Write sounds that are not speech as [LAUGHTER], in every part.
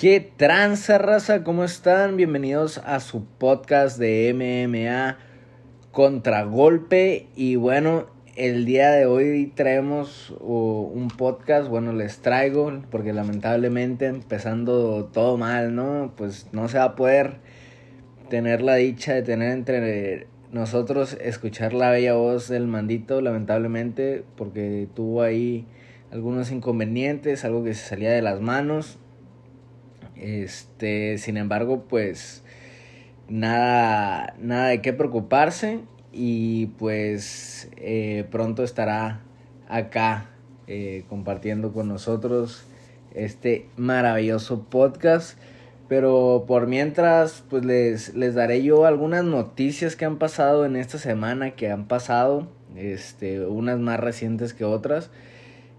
¿Qué tranza raza? ¿Cómo están? Bienvenidos a su podcast de MMA Contragolpe. Y bueno, el día de hoy traemos uh, un podcast, bueno, les traigo, porque lamentablemente empezando todo mal, ¿no? Pues no se va a poder tener la dicha de tener entre nosotros, escuchar la bella voz del mandito, lamentablemente, porque tuvo ahí algunos inconvenientes, algo que se salía de las manos. Este, sin embargo, pues nada, nada de qué preocuparse y pues eh, pronto estará acá eh, compartiendo con nosotros este maravilloso podcast. Pero por mientras, pues les, les daré yo algunas noticias que han pasado en esta semana, que han pasado, este, unas más recientes que otras.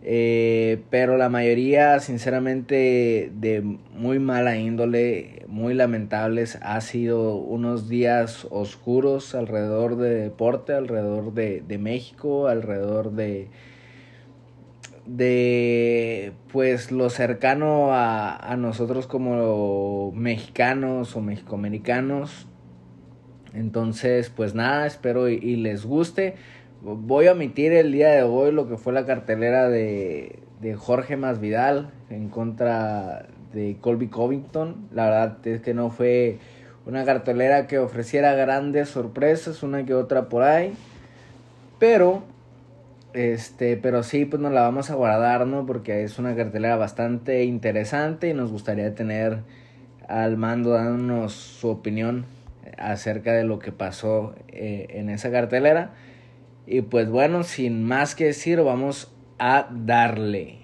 Eh, pero la mayoría, sinceramente, de muy mala índole, muy lamentables, ha sido unos días oscuros alrededor de deporte, alrededor de, de México, alrededor de, de pues lo cercano a, a nosotros como mexicanos o mexicoamericanos. Entonces, pues nada, espero y les guste. Voy a omitir el día de hoy lo que fue la cartelera de, de Jorge Masvidal en contra de Colby Covington. La verdad es que no fue una cartelera que ofreciera grandes sorpresas, una que otra por ahí. Pero, este, pero sí, pues nos la vamos a guardar, ¿no? Porque es una cartelera bastante interesante y nos gustaría tener al mando dándonos su opinión acerca de lo que pasó eh, en esa cartelera. Y pues bueno, sin más que decir, vamos a darle.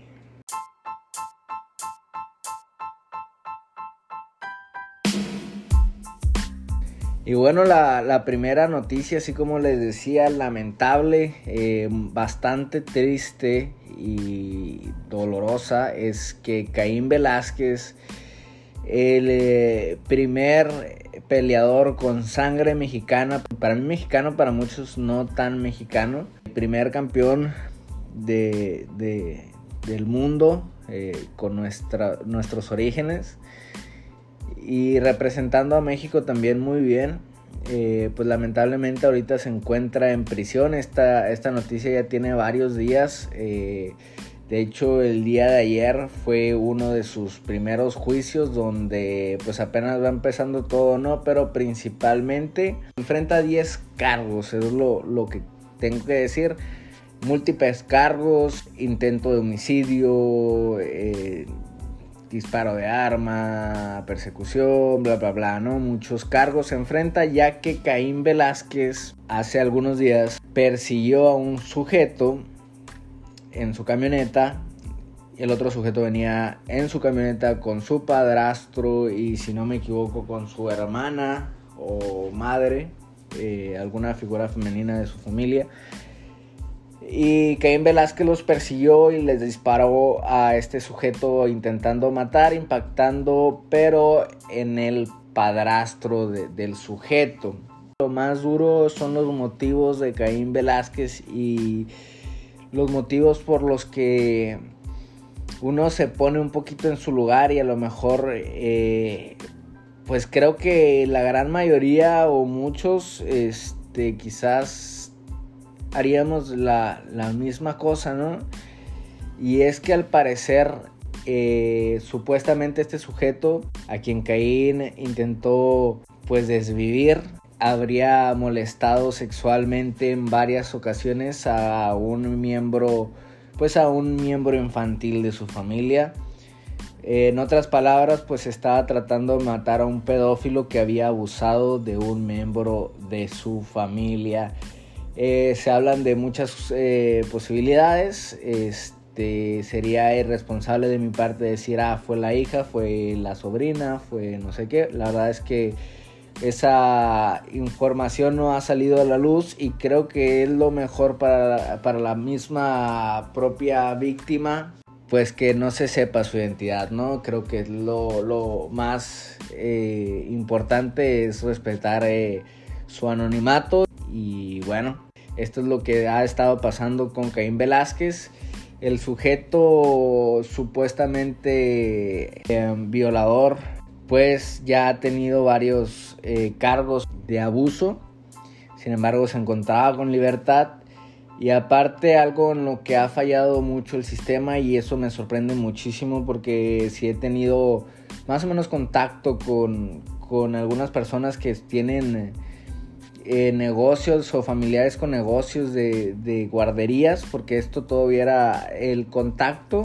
Y bueno, la, primera noticia, así como les decía, lamentable, eh, bastante triste y dolorosa, es que Caín Velázquez, el eh, primer peleador con sangre mexicana, para mí mexicano, para muchos no tan mexicano. Primer campeón de, del mundo eh, con nuestra, nuestros orígenes y representando a México también muy bien. Eh, pues lamentablemente ahorita se encuentra en prisión. Esta, esta noticia ya tiene varios días. De hecho, el día de ayer fue uno de sus primeros juicios donde pues apenas va empezando todo, ¿no? Pero principalmente enfrenta 10 cargos, es lo, lo que tengo que decir. Múltiples cargos, intento de homicidio, eh, disparo de arma, persecución, bla, bla, bla, ¿no? Muchos cargos se enfrenta ya que Caín Velázquez hace algunos días persiguió a un sujeto en su camioneta. El otro sujeto venía en su camioneta con su padrastro y si no me equivoco con su hermana o madre, eh, alguna figura femenina de su familia. Y Caín Velázquez los persiguió y les disparó a este sujeto intentando matar, impactando, pero en el padrastro del sujeto. Lo más duro son los motivos de Caín Velázquez y los motivos por los que uno se pone un poquito en su lugar y a lo mejor eh, pues creo que la gran mayoría o muchos este quizás haríamos la, misma cosa no y es que al parecer eh, supuestamente este sujeto a quien Caín intentó pues desvivir habría molestado sexualmente en varias ocasiones a un miembro, pues a un miembro infantil de su familia. En otras palabras, pues estaba tratando de matar a un pedófilo que había abusado de un miembro de su familia. Eh, se hablan de muchas eh, posibilidades. Este, sería irresponsable de mi parte decir, ah, fue la hija, fue la sobrina, fue no sé qué. La verdad es que esa información no ha salido a la luz y creo que es lo mejor para, la misma propia víctima pues que no se sepa su identidad, ¿no? Creo que lo, más eh, importante es respetar eh, su anonimato y bueno, esto es lo que ha estado pasando con Caín Velázquez. El sujeto supuestamente em, violador pues ya ha tenido varios eh, cargos de abuso. Sin embargo se encontraba con libertad. Y aparte algo en lo que ha fallado mucho el sistema y eso me sorprende muchísimo porque si he tenido más o menos contacto con, con algunas personas que tienen eh, negocios o familiares con negocios de, guarderías, porque esto todavía era el contacto,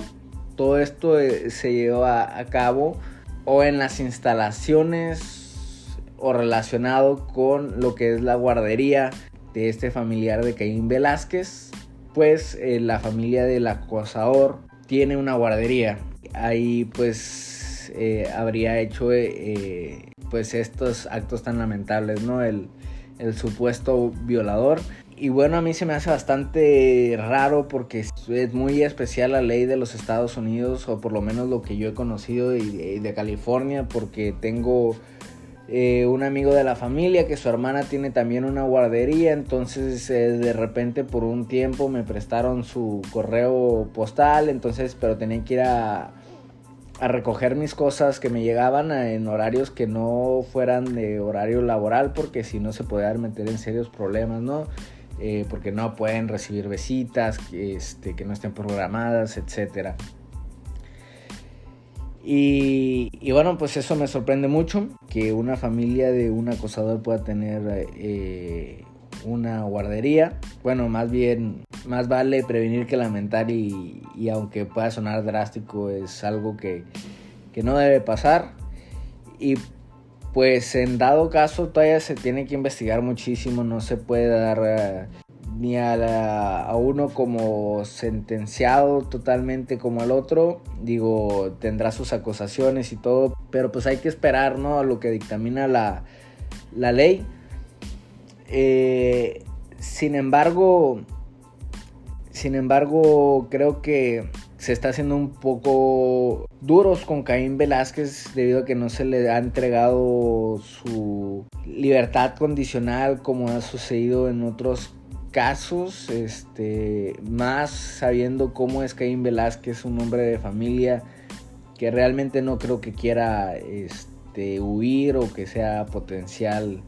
todo esto eh, se llevó a, cabo o en las instalaciones o relacionado con lo que es la guardería de este familiar de Caín Velázquez, pues eh, la familia del acosador tiene una guardería. Ahí pues habría hecho pues estos actos tan lamentables, ¿no? El, el supuesto violador. Y bueno, a mí se me hace bastante raro porque es muy especial la ley de los Estados Unidos, o por lo menos lo que yo he conocido y de, California, porque tengo eh, un amigo de la familia que su hermana tiene también una guardería, entonces eh, de repente por un tiempo me prestaron su correo postal, entonces pero tenía que ir a a recoger mis cosas que me llegaban en horarios que no fueran de horario laboral porque si no se podían meter en serios problemas, ¿no? Eh, porque no pueden recibir visitas este, que no estén programadas, etc. Y, bueno, pues eso me sorprende mucho, que una familia de un acosador pueda tener eh, una guardería. Bueno, más bien, más vale prevenir que lamentar y, aunque pueda sonar drástico, es algo que, no debe pasar. Pues en dado caso todavía se tiene que investigar muchísimo, no se puede dar eh, ni a, a, uno como sentenciado totalmente como al otro, digo, tendrá sus acusaciones y todo, pero pues hay que esperar, ¿no? A lo que dictamina la, la ley. Eh, sin embargo, sin embargo, creo que se está haciendo un poco duros con Caín Velázquez debido a que no se le ha entregado su libertad condicional como ha sucedido en otros casos, este, más sabiendo cómo es Caín Velázquez, un hombre de familia que realmente no creo que quiera este, huir o que sea potencial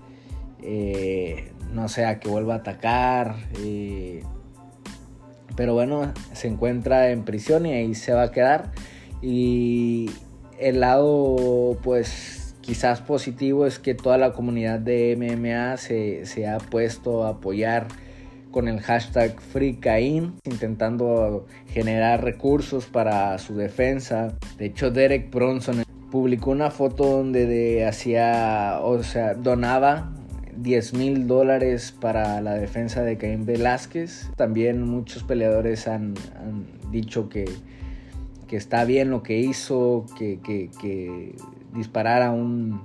eh, no sea que vuelva a atacar. Eh, pero bueno, se encuentra en prisión y ahí se va a quedar. Y el lado, pues, quizás positivo es que toda la comunidad de MMA se, se ha puesto a apoyar con el hashtag FreeCain, intentando generar recursos para su defensa. De hecho, Derek Bronson publicó una foto donde hacía, o sea, donaba 10 mil dólares para la defensa de Caín Velázquez. También muchos peleadores han, dicho que, está bien lo que hizo, que, disparar a un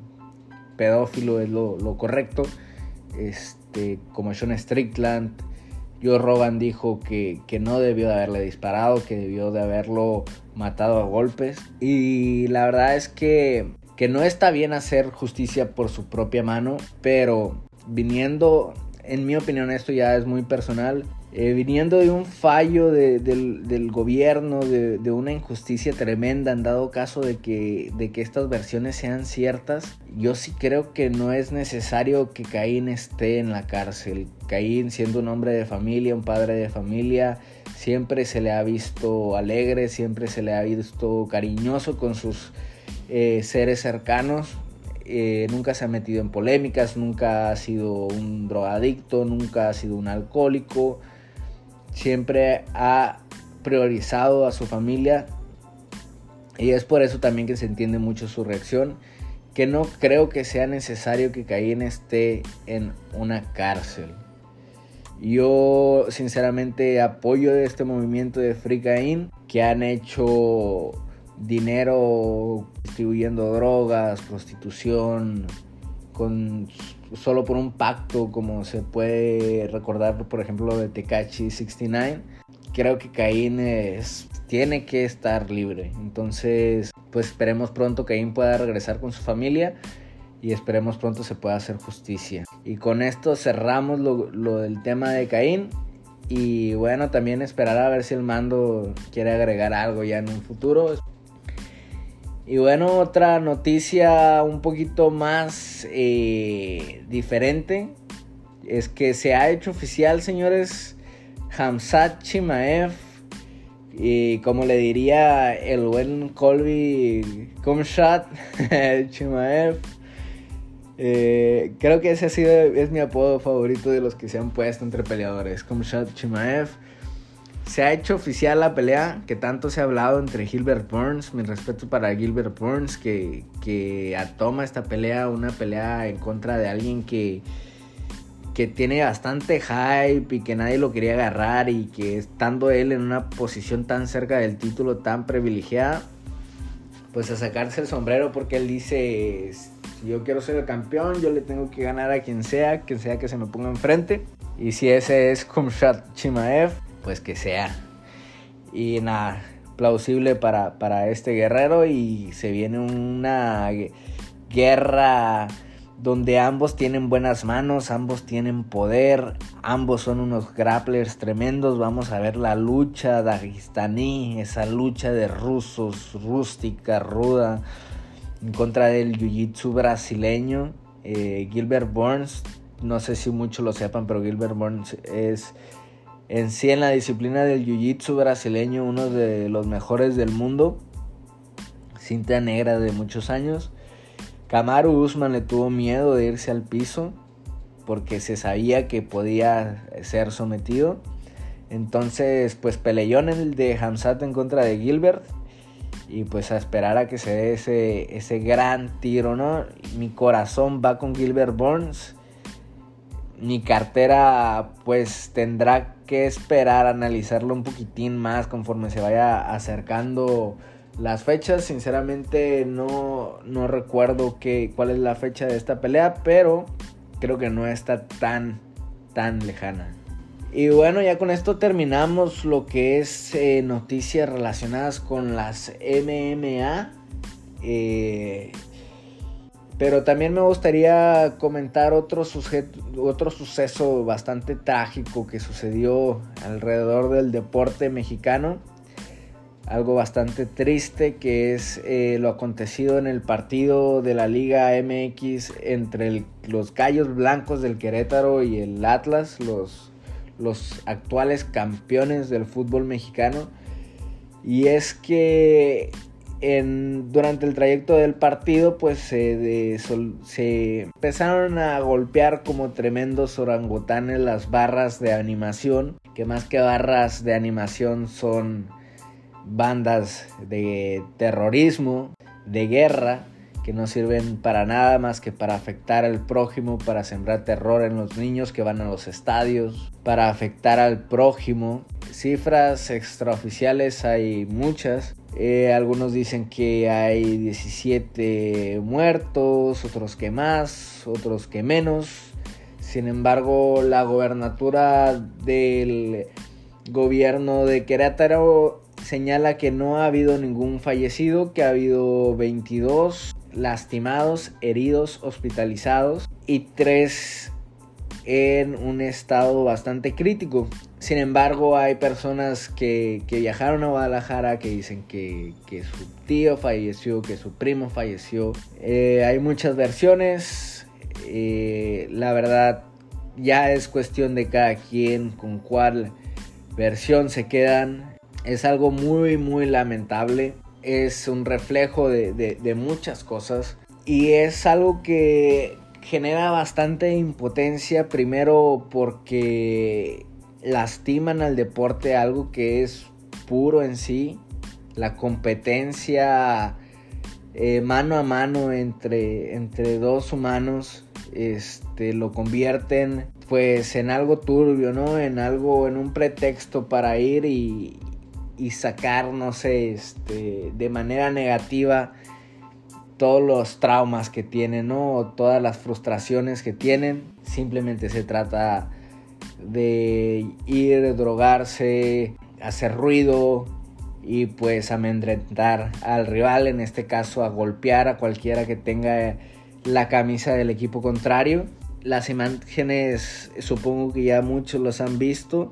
pedófilo es lo, correcto. Este, como Sean Strickland, Joe Rogan dijo que, que, no debió de haberle disparado, que debió de haberlo matado a golpes. Y la verdad es que que no está bien hacer justicia por su propia mano, pero viniendo, en mi opinión esto ya es muy personal, eh, viniendo de un fallo del, gobierno, de, una injusticia tremenda, en dado caso de que, de que estas versiones sean ciertas, yo sí creo que no es necesario que Caín esté en la cárcel. Caín siendo un hombre de familia, un padre de familia, siempre se le ha visto alegre, siempre se le ha visto cariñoso con sus eh, seres cercanos. Eh, nunca se ha metido en polémicas, nunca ha sido un drogadicto, nunca ha sido un alcohólico. Siempre ha priorizado a su familia. Y es por eso también que se entiende mucho su reacción. Que no creo que sea necesario que Caín esté en una cárcel. Yo sinceramente apoyo este movimiento de Free Caín que han hecho dinero distribuyendo drogas, prostitución, con solo por un pacto, como se puede recordar, por ejemplo, lo de Tekachi 69. Creo que Caín tiene que estar libre. Entonces, pues esperemos pronto que Caín pueda regresar con su familia y esperemos pronto se pueda hacer justicia. Y con esto cerramos lo, lo del tema de Caín Y bueno, también esperar a ver si el mando quiere agregar algo ya en un futuro. Y bueno, otra noticia un poquito más eh, diferente es que se ha hecho oficial, señores, Hamzat Chimaev y como le diría el buen Colby Kumshat [LAUGHS] Chimaev. Eh, creo que ese ha sido, es mi apodo favorito de los que se han puesto entre peleadores. Kumshat Chimaev se ha hecho oficial la pelea que tanto se ha hablado entre Gilbert Burns. Mi respeto para Gilbert Burns que, que toma esta pelea, una pelea en contra de alguien que, que tiene bastante hype y que nadie lo quería agarrar y que estando él en una posición tan cerca del título, tan privilegiada, pues a sacarse el sombrero porque él dice, si yo quiero ser el campeón, yo le tengo que ganar a quien sea, quien sea que se me ponga enfrente. Y si ese es Kumshat Chimaev, pues que sea. Y nada, plausible para, para este guerrero y se viene una guerra donde ambos tienen buenas manos, ambos tienen poder, ambos son unos grapplers tremendos. Vamos a ver la lucha dagistaní, esa lucha de rusos, rústica, ruda, en contra del jiu-jitsu brasileño. Eh, Gilbert Burns, no sé si muchos lo sepan, pero Gilbert Burns es en sí en la disciplina del jiu-jitsu brasileño uno de los mejores del mundo. Cinta negra de muchos años. Kamaru Usman le tuvo miedo de irse al piso porque se sabía que podía ser sometido. Entonces, pues peleó en el de Hamzat en contra de Gilbert. Y pues a esperar a que se dé ese, ese gran tiro, ¿no? Mi corazón va con Gilbert Burns mi cartera pues tendrá que esperar analizarlo un poquitín más conforme se vaya acercando las fechas. Sinceramente no, no recuerdo qué, cuál es la fecha de esta pelea, pero creo que no está tan, tan lejana. Y bueno, ya con esto terminamos lo que es eh, noticias relacionadas con las MMA. Eh, pero también me gustaría comentar otro, otro suceso bastante trágico que sucedió alrededor del deporte mexicano. Algo bastante triste que es eh, lo acontecido en el partido de la Liga MX entre los Gallos Blancos del Querétaro y el Atlas, los, los actuales campeones del fútbol mexicano. Y es que durante el trayecto del partido pues se, se empezaron a golpear como tremendos orangutanes las barras de animación, que más que barras de animación son bandas de terrorismo, de guerra, que no sirven para nada más que para afectar al prójimo, para sembrar terror en los niños que van a los estadios, para afectar al prójimo. Cifras extraoficiales hay muchas, eh, algunos dicen que hay 17 muertos, otros que más, otros que menos. Sin embargo, la gobernatura del gobierno de Querétaro señala que no ha habido ningún fallecido, que ha habido 22 lastimados, heridos, hospitalizados y 3 en un estado bastante crítico. Sin embargo, hay personas que, viajaron a Guadalajara que dicen que, su tío falleció, que su primo falleció. Eh, hay muchas versiones. Eh, la verdad, ya es cuestión de cada quien con cuál versión se quedan. Es algo muy, muy lamentable. Es un reflejo de muchas cosas. Y es algo que, genera bastante impotencia, primero porque lastiman al deporte algo que es puro en sí, la competencia eh, mano a mano entre, entre dos humanos este, lo convierten pues en algo turbio, ¿no? En algo, en un pretexto para ir y, y sacar, no sé, este, de manera negativa todos los traumas que tienen, ¿no? Todas las frustraciones que tienen. Simplemente se trata de ir, drogarse, hacer ruido y pues amedrentar al rival, en este caso a golpear a cualquiera que tenga la camisa del equipo contrario. Las imágenes supongo que ya muchos los han visto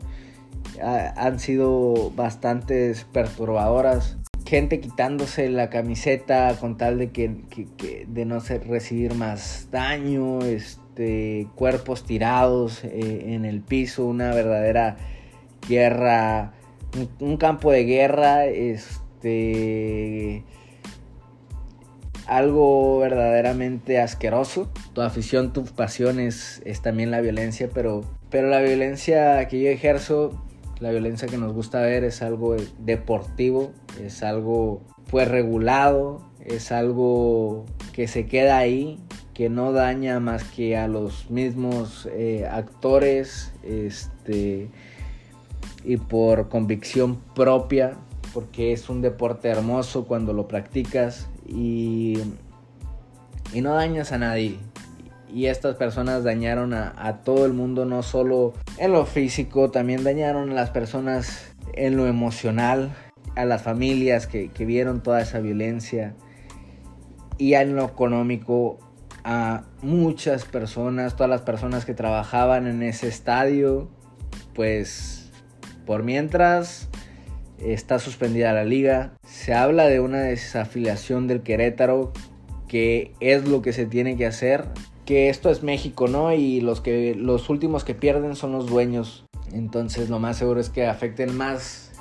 han sido bastantes perturbadoras. Gente quitándose la camiseta con tal de que, de no recibir más daño, este, cuerpos tirados eh, en el piso, una verdadera guerra, un, un campo de guerra, este algo verdaderamente asqueroso. Tu afición, tu pasión es, también la violencia, pero, pero la violencia que yo ejerzo, la violencia que nos gusta ver es algo deportivo, es algo pues regulado, es algo que se queda ahí, que no daña más que a los mismos eh, actores, este, y por convicción propia, porque es un deporte hermoso cuando lo practicas, y, y no dañas a nadie. Y estas personas dañaron a, todo el mundo, no solo en lo físico, también dañaron a las personas en lo emocional, a las familias que, que vieron toda esa violencia y en lo económico a muchas personas, todas las personas que trabajaban en ese estadio, pues por mientras está suspendida la liga. Se habla de una desafiliación del Querétaro, que es lo que se tiene que hacer. Que esto es México, ¿no? Y los, que, los últimos que pierden son los dueños. Entonces lo más seguro es que afecten más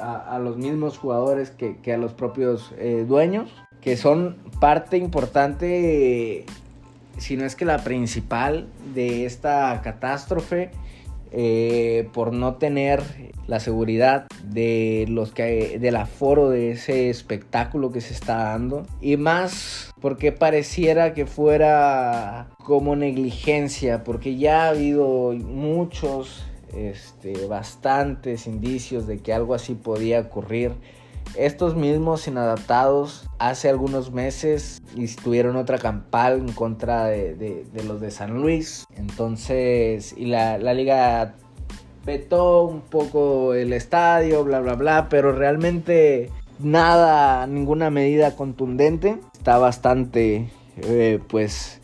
a, los mismos jugadores que, a los propios eh, dueños. Que son parte importante, si no es que la principal de esta catástrofe eh, por no tener la seguridad de los que del aforo de ese espectáculo que se está dando. Y más porque pareciera que fuera como negligencia porque ya ha habido muchos este, bastantes indicios de que algo así podía ocurrir estos mismos inadaptados hace algunos meses tuvieron otra campal en contra de, los de San Luis. Entonces, y la, liga petó un poco el estadio, bla, bla, bla, pero realmente nada, ninguna medida contundente. Está bastante, eh, pues,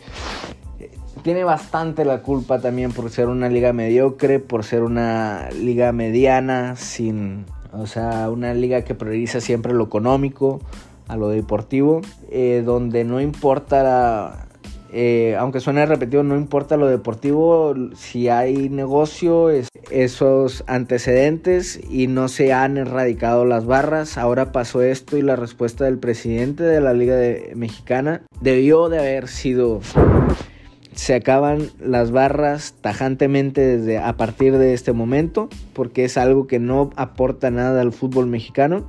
tiene bastante la culpa también por ser una liga mediocre, por ser una liga mediana, sin o sea, una liga que prioriza siempre lo económico a lo deportivo, eh, donde no importa, eh, aunque suene repetido, no importa lo deportivo, si hay negocio, esos antecedentes y no se han erradicado las barras. Ahora pasó esto y la respuesta del presidente de la Liga Mexicana debió de haber sido se acaban las barras tajantemente desde a partir de este momento porque es algo que no aporta nada al fútbol mexicano.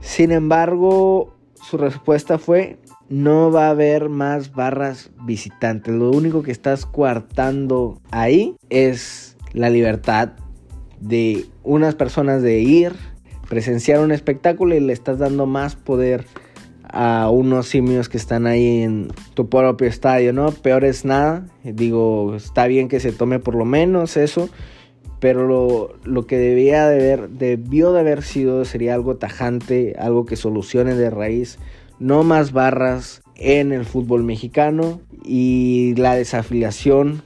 Sin embargo, su respuesta fue no va a haber más barras visitantes. Lo único que estás coartando ahí es la libertad de unas personas de ir, presenciar un espectáculo y le estás dando más poder a unos simios que están ahí en tu propio estadio, ¿no? Peor es nada. Digo, está bien que se tome por lo menos eso, pero lo, que debía de haber, debió de haber sido sería algo tajante, algo que solucione de raíz, no más barras en el fútbol mexicano y la desafiliación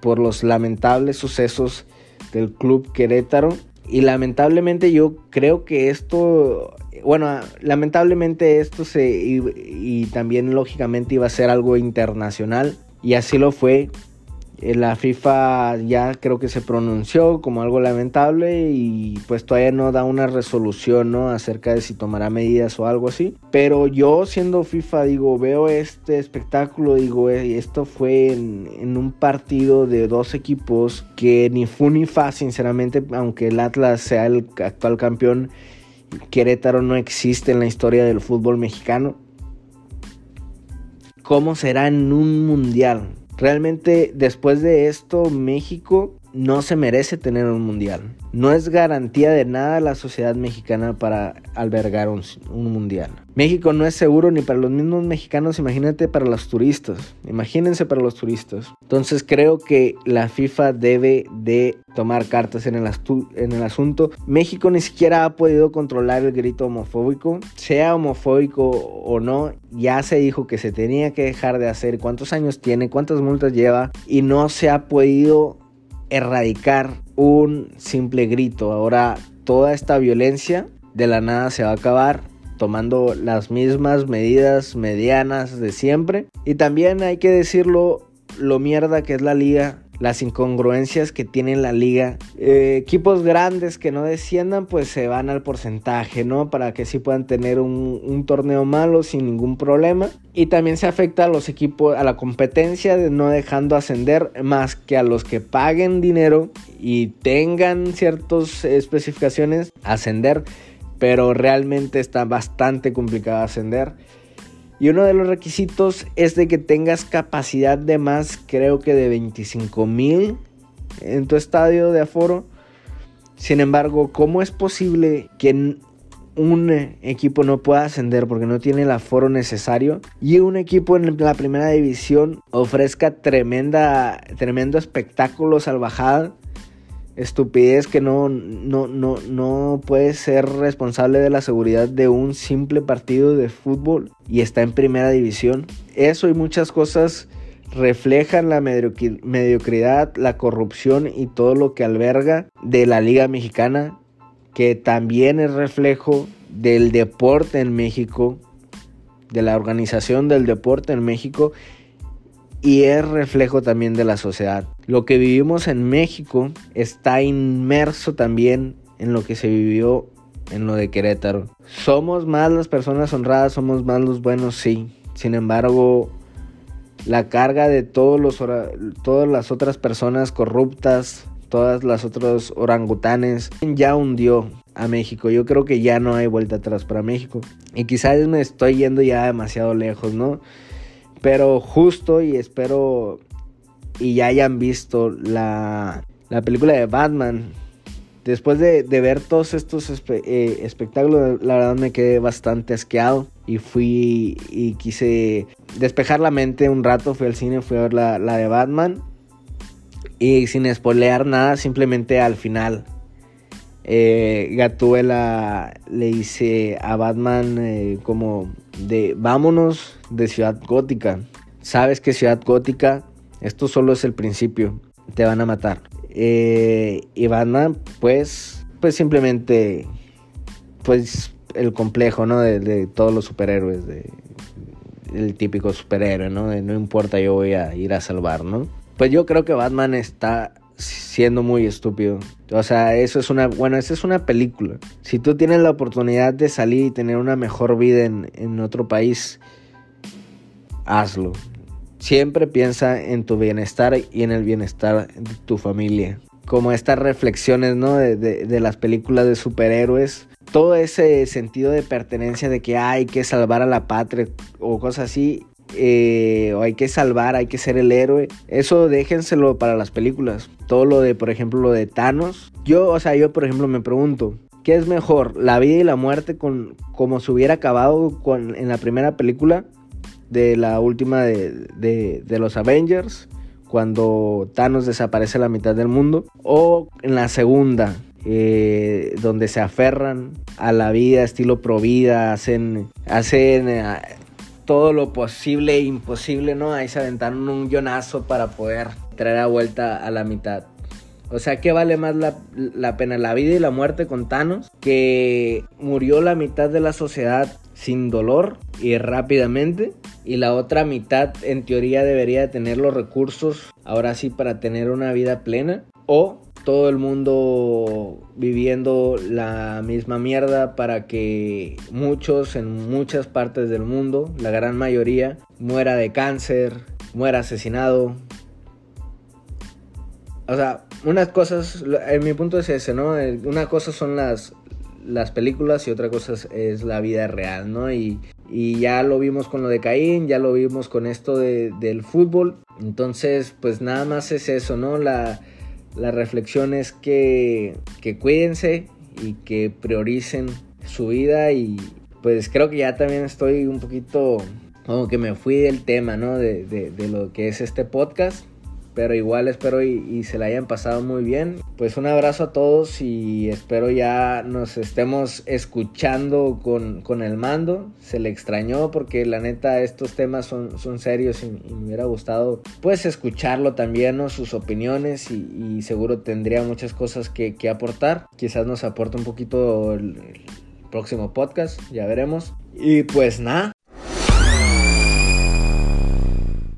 por los lamentables sucesos del club Querétaro. Y lamentablemente yo creo que esto bueno, lamentablemente esto se y, también lógicamente iba a ser algo internacional y así lo fue. Eh, la FIFA ya creo que se pronunció como algo lamentable y pues todavía no da una resolución ¿no? acerca de si tomará medidas o algo así. Pero yo siendo FIFA digo, veo este espectáculo, digo, eh, esto fue en, en un partido de dos equipos que ni fu ni fa, sinceramente, aunque el Atlas sea el actual campeón Querétaro no existe en la historia del fútbol mexicano. ¿Cómo será en un mundial? Realmente después de esto México no se merece tener un mundial. No es garantía de nada la sociedad mexicana para albergar un, mundial. México no es seguro ni para los mismos mexicanos, imagínate para los turistas. Imagínense para los turistas. Entonces creo que la FIFA debe de tomar cartas en el, en el asunto. México ni siquiera ha podido controlar el grito homofóbico. Sea homofóbico o no, ya se dijo que se tenía que dejar de hacer. ¿Cuántos años tiene? ¿Cuántas multas lleva? Y no se ha podido erradicar un simple grito. Ahora toda esta violencia de la nada se va a acabar tomando las mismas medidas medianas de siempre. Y también hay que decirlo, lo mierda que es la liga las incongruencias que tiene la liga. Eh, equipos grandes que no desciendan, pues se van al porcentaje, ¿no? Para que sí puedan tener un, un, torneo malo sin ningún problema. Y también se afecta a los equipos, a la competencia de no dejando ascender más que a los que paguen dinero y tengan ciertas especificaciones, ascender. Pero realmente está bastante complicado ascender. Y uno de los requisitos es de que tengas capacidad de más, creo que de 25 mil en tu estadio de aforo. Sin embargo, ¿cómo es posible que un equipo no pueda ascender porque no tiene el aforo necesario y un equipo en la primera división ofrezca tremenda, tremendo espectáculo salvajada estupidez que no, no, no, no puede ser responsable de la seguridad de un simple partido de fútbol y está en primera división. Eso y muchas cosas reflejan la mediocridad, la corrupción y todo lo que alberga de la Liga Mexicana, que también es reflejo del deporte en México, de la organización del deporte en México y es reflejo también de la sociedad. Lo que vivimos en México está inmerso también en lo que se vivió en lo de Querétaro. Somos más las personas honradas, somos más los buenos, sí. Sin embargo, la carga de todos los todas las otras personas corruptas, todas las otras orangutanes, ya hundió a México. Yo creo que ya no hay vuelta atrás para México. Y quizás me estoy yendo ya demasiado lejos, ¿no? Pero justo y espero y ya hayan visto la, película de Batman. Después de, ver todos estos eh, espectáculos, la verdad me quedé bastante asqueado. Y fui y quise despejar la mente un rato. Fui al cine, fui a ver la, de Batman. Y sin spoilear nada, simplemente al final. Eh, Gatuela le dice a Batman eh, como de vámonos de Ciudad Gótica. Sabes que Ciudad Gótica, esto solo es el principio, te van a matar. Eh, y Batman, pues, pues simplemente, pues el complejo, ¿no? De, todos los superhéroes, el típico superhéroe, ¿no? De no importa, yo voy a ir a salvar, ¿no? Pues yo creo que Batman está siendo muy estúpido. O sea, eso es una, bueno, esa es una película. Si tú tienes la oportunidad de salir y tener una mejor vida en, en otro país, hazlo. Siempre piensa en tu bienestar y en el bienestar de tu familia. Como estas reflexiones, ¿no? De, de, las películas de superhéroes. Todo ese sentido de pertenencia de que hay que salvar a la patria o cosas así, eh, o hay que salvar, hay que ser el héroe. Eso déjenselo para las películas. Todo lo de, por ejemplo, lo de Thanos. Yo, o sea, yo, por ejemplo, me pregunto, ¿qué es mejor? ¿La vida y la muerte con, como se hubiera acabado en la primera película de la última de, los Avengers? Cuando Thanos desaparece la mitad del mundo. O en la segunda, eh, donde se aferran a la vida, estilo pro vida, hacen, hacen todo lo posible e imposible, ¿no? Ahí se aventaron un guionazo para poder traer a vuelta a la mitad. O sea, ¿qué vale más la, pena? La vida y la muerte con Thanos, que murió la mitad de la sociedad sin dolor y rápidamente. Y la otra mitad, en teoría, debería tener los recursos, ahora sí, para tener una vida plena. O todo el mundo viviendo la misma mierda para que muchos en muchas partes del mundo, la gran mayoría, muera de cáncer, muera asesinado. O sea, unas cosas, en mi punto es ese, ¿no? Una cosa son las, las películas y otra cosa es la vida real, ¿no? Y, y ya lo vimos con lo de Caín, ya lo vimos con esto de, del fútbol. Entonces, pues nada más es eso, ¿no? La, la reflexión es que, que cuídense y que prioricen su vida y pues creo que ya también estoy un poquito como que me fui del tema, ¿no? De, de, lo que es este podcast. Pero igual espero y, se la hayan pasado muy bien. Pues un abrazo a todos y espero ya nos estemos escuchando con, con el mando. Se le extrañó porque la neta estos temas son, son serios y, me hubiera gustado pues escucharlo también, ¿no? sus opiniones y, seguro tendría muchas cosas que, que aportar. Quizás nos aporte un poquito el próximo podcast, ya veremos. Y pues nada,